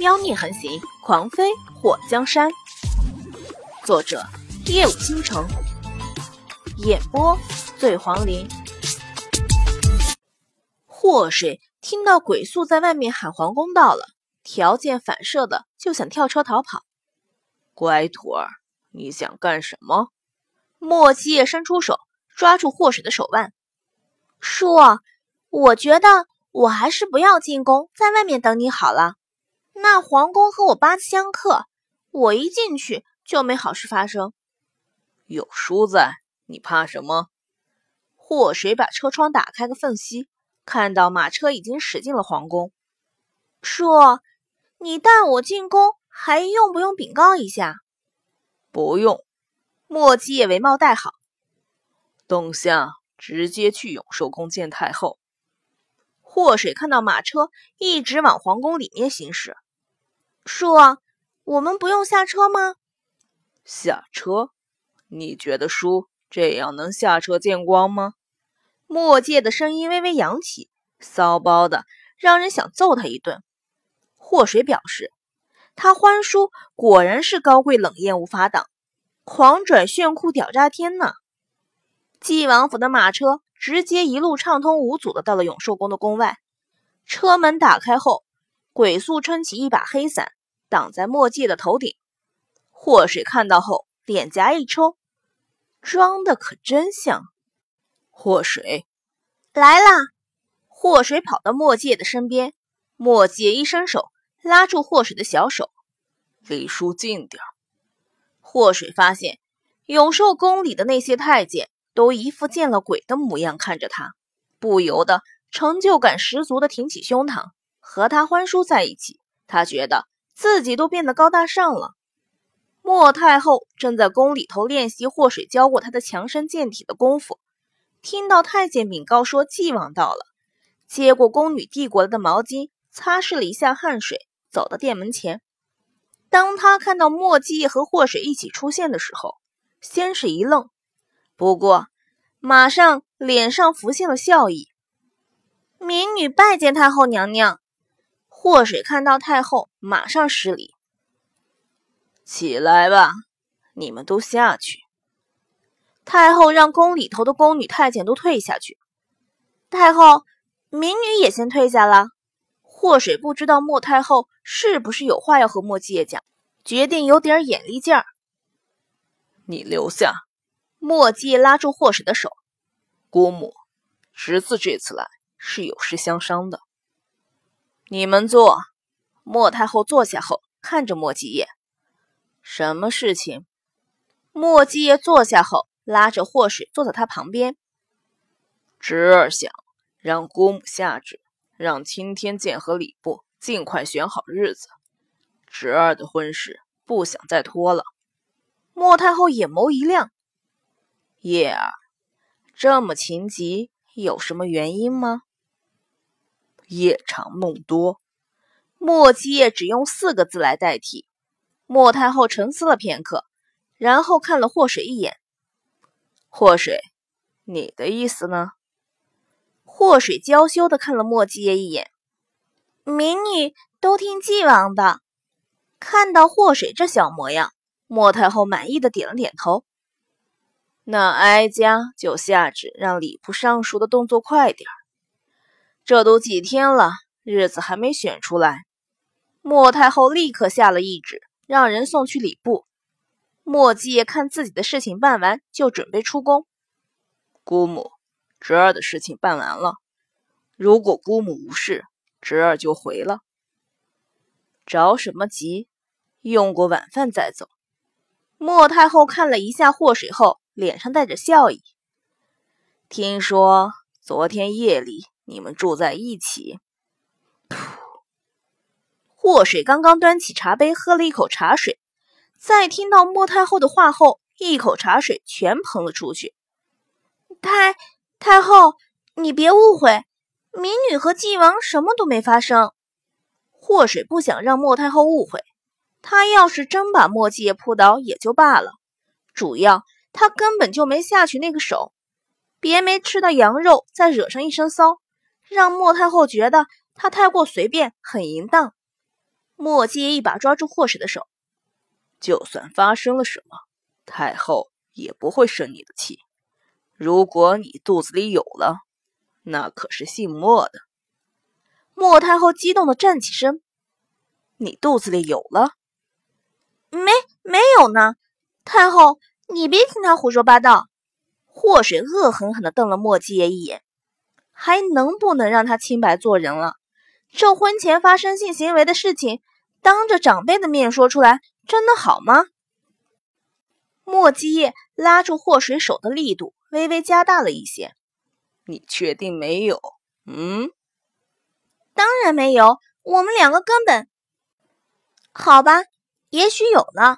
妖孽横行，狂飞祸江山。作者：夜舞倾城，演播：醉黄林。祸水听到鬼宿在外面喊皇宫到了，条件反射的就想跳车逃跑。乖徒儿，你想干什么？莫七夜伸出手抓住祸水的手腕。叔，我觉得我还是不要进宫，在外面等你好了。那皇宫和我八字相克，我一进去就没好事发生。有叔在，你怕什么？祸水把车窗打开个缝隙，看到马车已经驶进了皇宫。叔，你带我进宫，还用不用禀告一下？不用。莫七也为帽戴好。冬夏直接去永寿宫见太后。祸水看到马车一直往皇宫里面行驶。叔，我们不用下车吗？下车？你觉得叔这样能下车见光吗？墨界的声音微微扬起，骚包的让人想揍他一顿。祸水表示，他欢叔果然是高贵冷艳无法挡，狂拽炫酷屌炸天呢。纪王府的马车直接一路畅通无阻的到了永寿宫的宫外，车门打开后。鬼宿撑起一把黑伞，挡在墨界的头顶。祸水看到后，脸颊一抽，装的可真像。祸水来啦！祸水跑到墨界的身边，墨界一伸手拉住祸水的小手，离叔近点祸水发现永寿宫里的那些太监都一副见了鬼的模样看着他，不由得成就感十足的挺起胸膛。和他欢叔在一起，他觉得自己都变得高大上了。莫太后正在宫里头练习祸水教过她的强身健体的功夫，听到太监禀告说纪王到了，接过宫女递过来的毛巾，擦拭了一下汗水，走到殿门前。当他看到莫继和祸水一起出现的时候，先是一愣，不过马上脸上浮现了笑意：“民女拜见太后娘娘。”祸水看到太后，马上施礼：“起来吧，你们都下去。”太后让宫里头的宫女太监都退下去。太后，民女也先退下了。祸水不知道莫太后是不是有话要和莫继业讲，决定有点眼力劲儿。你留下。莫继业拉住祸水的手：“姑母，侄子这次来是有事相商的。”你们坐。莫太后坐下后，看着莫继业：“什么事情？”莫继业坐下后，拉着祸水坐在他旁边。侄儿想让姑母下旨，让青天剑和礼部尽快选好日子。侄儿的婚事不想再拖了。莫太后眼眸一亮：“叶儿，这么情急，有什么原因吗？”夜长梦多，莫七夜只用四个字来代替。莫太后沉思了片刻，然后看了祸水一眼。祸水，你的意思呢？祸水娇羞的看了莫七夜一眼。民女都听纪王的。看到祸水这小模样，莫太后满意的点了点头。那哀家就下旨，让礼部尚书的动作快点儿。这都几天了，日子还没选出来。莫太后立刻下了懿旨，让人送去礼部。莫继业看自己的事情办完，就准备出宫。姑母，侄儿的事情办完了。如果姑母无事，侄儿就回了。着什么急？用过晚饭再走。莫太后看了一下祸水后，脸上带着笑意。听说昨天夜里。你们住在一起。祸水刚刚端起茶杯喝了一口茶水，在听到莫太后的话后，一口茶水全喷了出去。太太后，你别误会，民女和纪王什么都没发生。祸水不想让莫太后误会，他要是真把莫继业扑倒也就罢了，主要他根本就没下去那个手，别没吃到羊肉再惹上一身骚。让莫太后觉得他太过随便，很淫荡。莫七一把抓住霍水的手，就算发生了什么，太后也不会生你的气。如果你肚子里有了，那可是姓莫的。莫太后激动的站起身：“你肚子里有了？没没有呢？太后，你别听他胡说八道。”霍水恶狠狠地瞪了莫七爷一眼，还能不能让他清白做人了？这婚前发生性行为的事情，当着长辈的面说出来，真的好吗？莫基业拉住霍水手的力度微微加大了一些。你确定没有？嗯，当然没有。我们两个根本……好吧，也许有呢。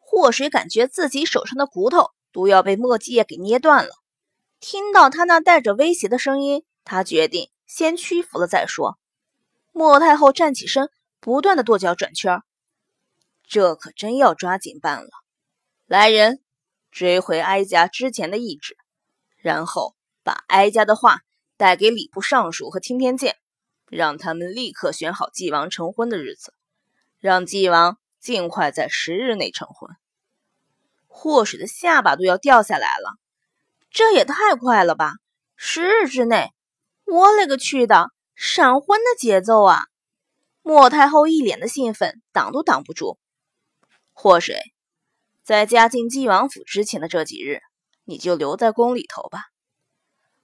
霍水感觉自己手上的骨头。都要被莫基叶给捏断了。听到他那带着威胁的声音，他决定先屈服了再说。莫太后站起身，不断的跺脚转圈，这可真要抓紧办了。来人，追回哀家之前的懿旨，然后把哀家的话带给礼部尚书和青天监，让他们立刻选好纪王成婚的日子，让纪王尽快在十日内成婚。霍水的下巴都要掉下来了，这也太快了吧！十日之内，我勒个去的，闪婚的节奏啊！莫太后一脸的兴奋，挡都挡不住。祸水，在嫁进纪王府之前的这几日，你就留在宫里头吧。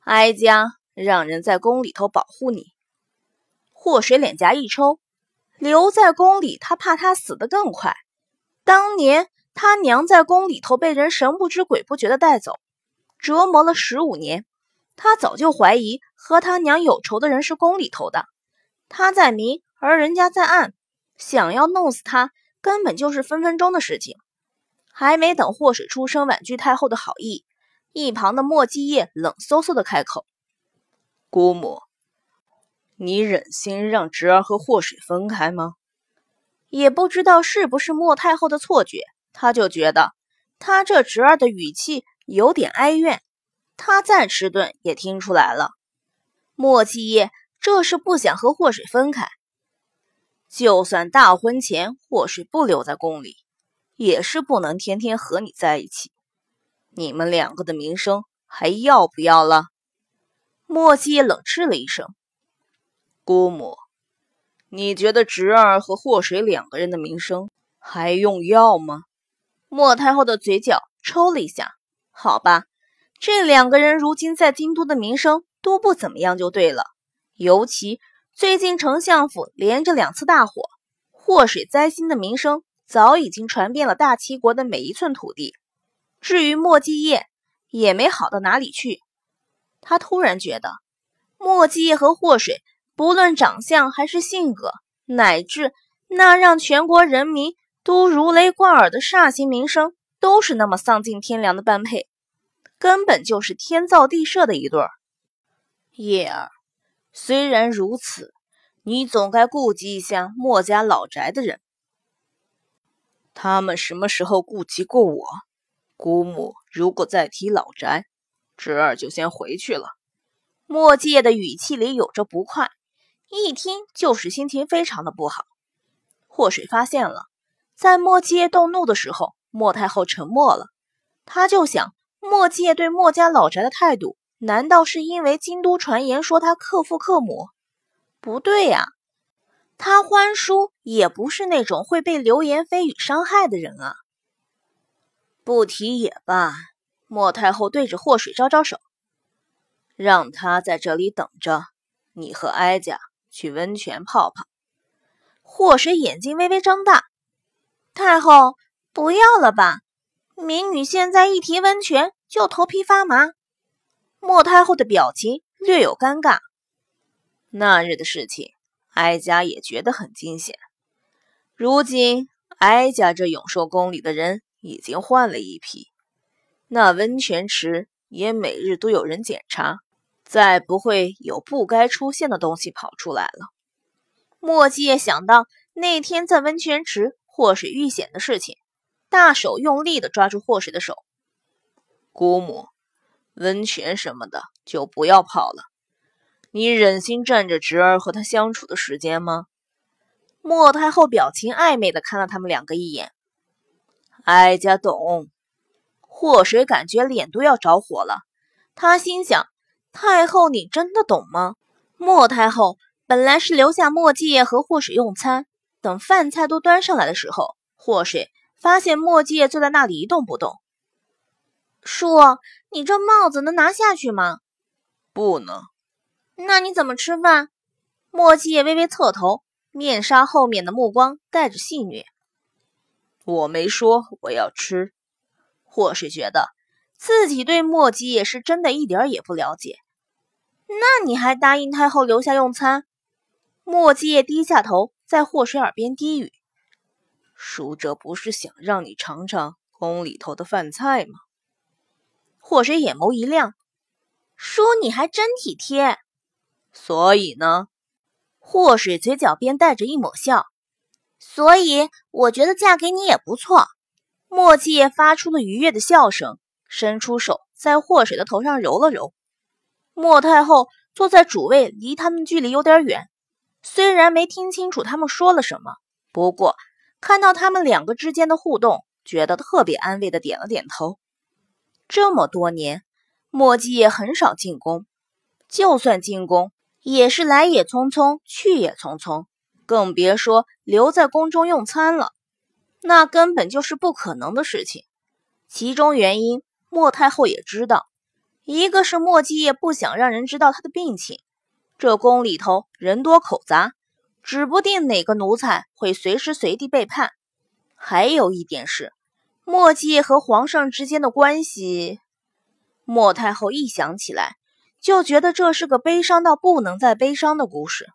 哀家让人在宫里头保护你。祸水脸颊一抽，留在宫里，他怕他死得更快。当年。他娘在宫里头被人神不知鬼不觉的带走，折磨了十五年。他早就怀疑和他娘有仇的人是宫里头的，他在明，而人家在暗，想要弄死他，根本就是分分钟的事情。还没等祸水出声婉拒太后的好意，一旁的莫继业冷飕飕的开口：“姑母，你忍心让侄儿和祸水分开吗？”也不知道是不是莫太后的错觉。他就觉得他这侄儿的语气有点哀怨，他再迟钝也听出来了。莫七夜这是不想和祸水分开，就算大婚前祸水不留在宫里，也是不能天天和你在一起。你们两个的名声还要不要了？莫七夜冷嗤了一声：“姑母，你觉得侄儿和祸水两个人的名声还用要吗？”莫太后的嘴角抽了一下，好吧，这两个人如今在京都的名声都不怎么样，就对了。尤其最近丞相府连着两次大火，祸水灾星的名声早已经传遍了大齐国的每一寸土地。至于莫继业，也没好到哪里去。他突然觉得，莫继业和祸水不论长相还是性格，乃至那让全国人民。都如雷贯耳的煞星名声，都是那么丧尽天良的般配，根本就是天造地设的一对儿。叶儿，虽然如此，你总该顾及一下墨家老宅的人。他们什么时候顾及过我？姑母如果再提老宅，侄儿就先回去了。墨界的语气里有着不快，一听就是心情非常的不好。祸水发现了。在莫七动怒的时候，墨太后沉默了。他就想，莫七对墨家老宅的态度，难道是因为京都传言说他克父克母？不对呀，他欢叔也不是那种会被流言蜚语伤害的人啊。不提也罢。莫太后对着祸水招招手，让他在这里等着，你和哀家去温泉泡泡。祸水眼睛微微张大。太后，不要了吧！民女现在一提温泉就头皮发麻。莫太后的表情略有尴尬。那日的事情，哀家也觉得很惊险。如今哀家这永寿宫里的人已经换了一批，那温泉池也每日都有人检查，再不会有不该出现的东西跑出来了。莫七也想到那天在温泉池。祸水遇险的事情，大手用力的抓住祸水的手。姑母，温泉什么的就不要泡了。你忍心占着侄儿和他相处的时间吗？莫太后表情暧昧的看了他们两个一眼。哀家懂。祸水感觉脸都要着火了，他心想：太后，你真的懂吗？莫太后本来是留下莫继业和祸水用餐，等饭菜都端上来的时候，祸水发现莫继业坐在那里一动不动。叔，你这帽子能拿下去吗？不能。那你怎么吃饭？莫继业微微侧头。面纱后面的目光带着戏谑。我没说我要吃。或是觉得自己对莫七也是真的一点也不了解。那你还答应太后留下用餐？莫七也低下头，在霍水耳边低语：“叔，这不是想让你尝尝宫里头的饭菜吗？”霍水眼眸一亮：“叔，你还真体贴。所以呢？”祸水嘴角边带着一抹笑，所以我觉得嫁给你也不错。墨迹也发出了愉悦的笑声，伸出手在霍水的头上揉了揉。莫太后坐在主位，离他们距离有点远，虽然没听清楚他们说了什么，不过看到他们两个之间的互动，觉得特别安慰的点了点头。这么多年，墨迹也很少进宫，就算进宫。也是来也匆匆，去也匆匆，更别说留在宫中用餐了，那根本就是不可能的事情。其中原因，莫太后也知道，一个是莫继业不想让人知道他的病情，这宫里头人多口杂，指不定哪个奴才会随时随地背叛；还有一点是，墨迹和皇上之间的关系。莫太后一想起来。就觉得这是个悲伤到不能再悲伤的故事。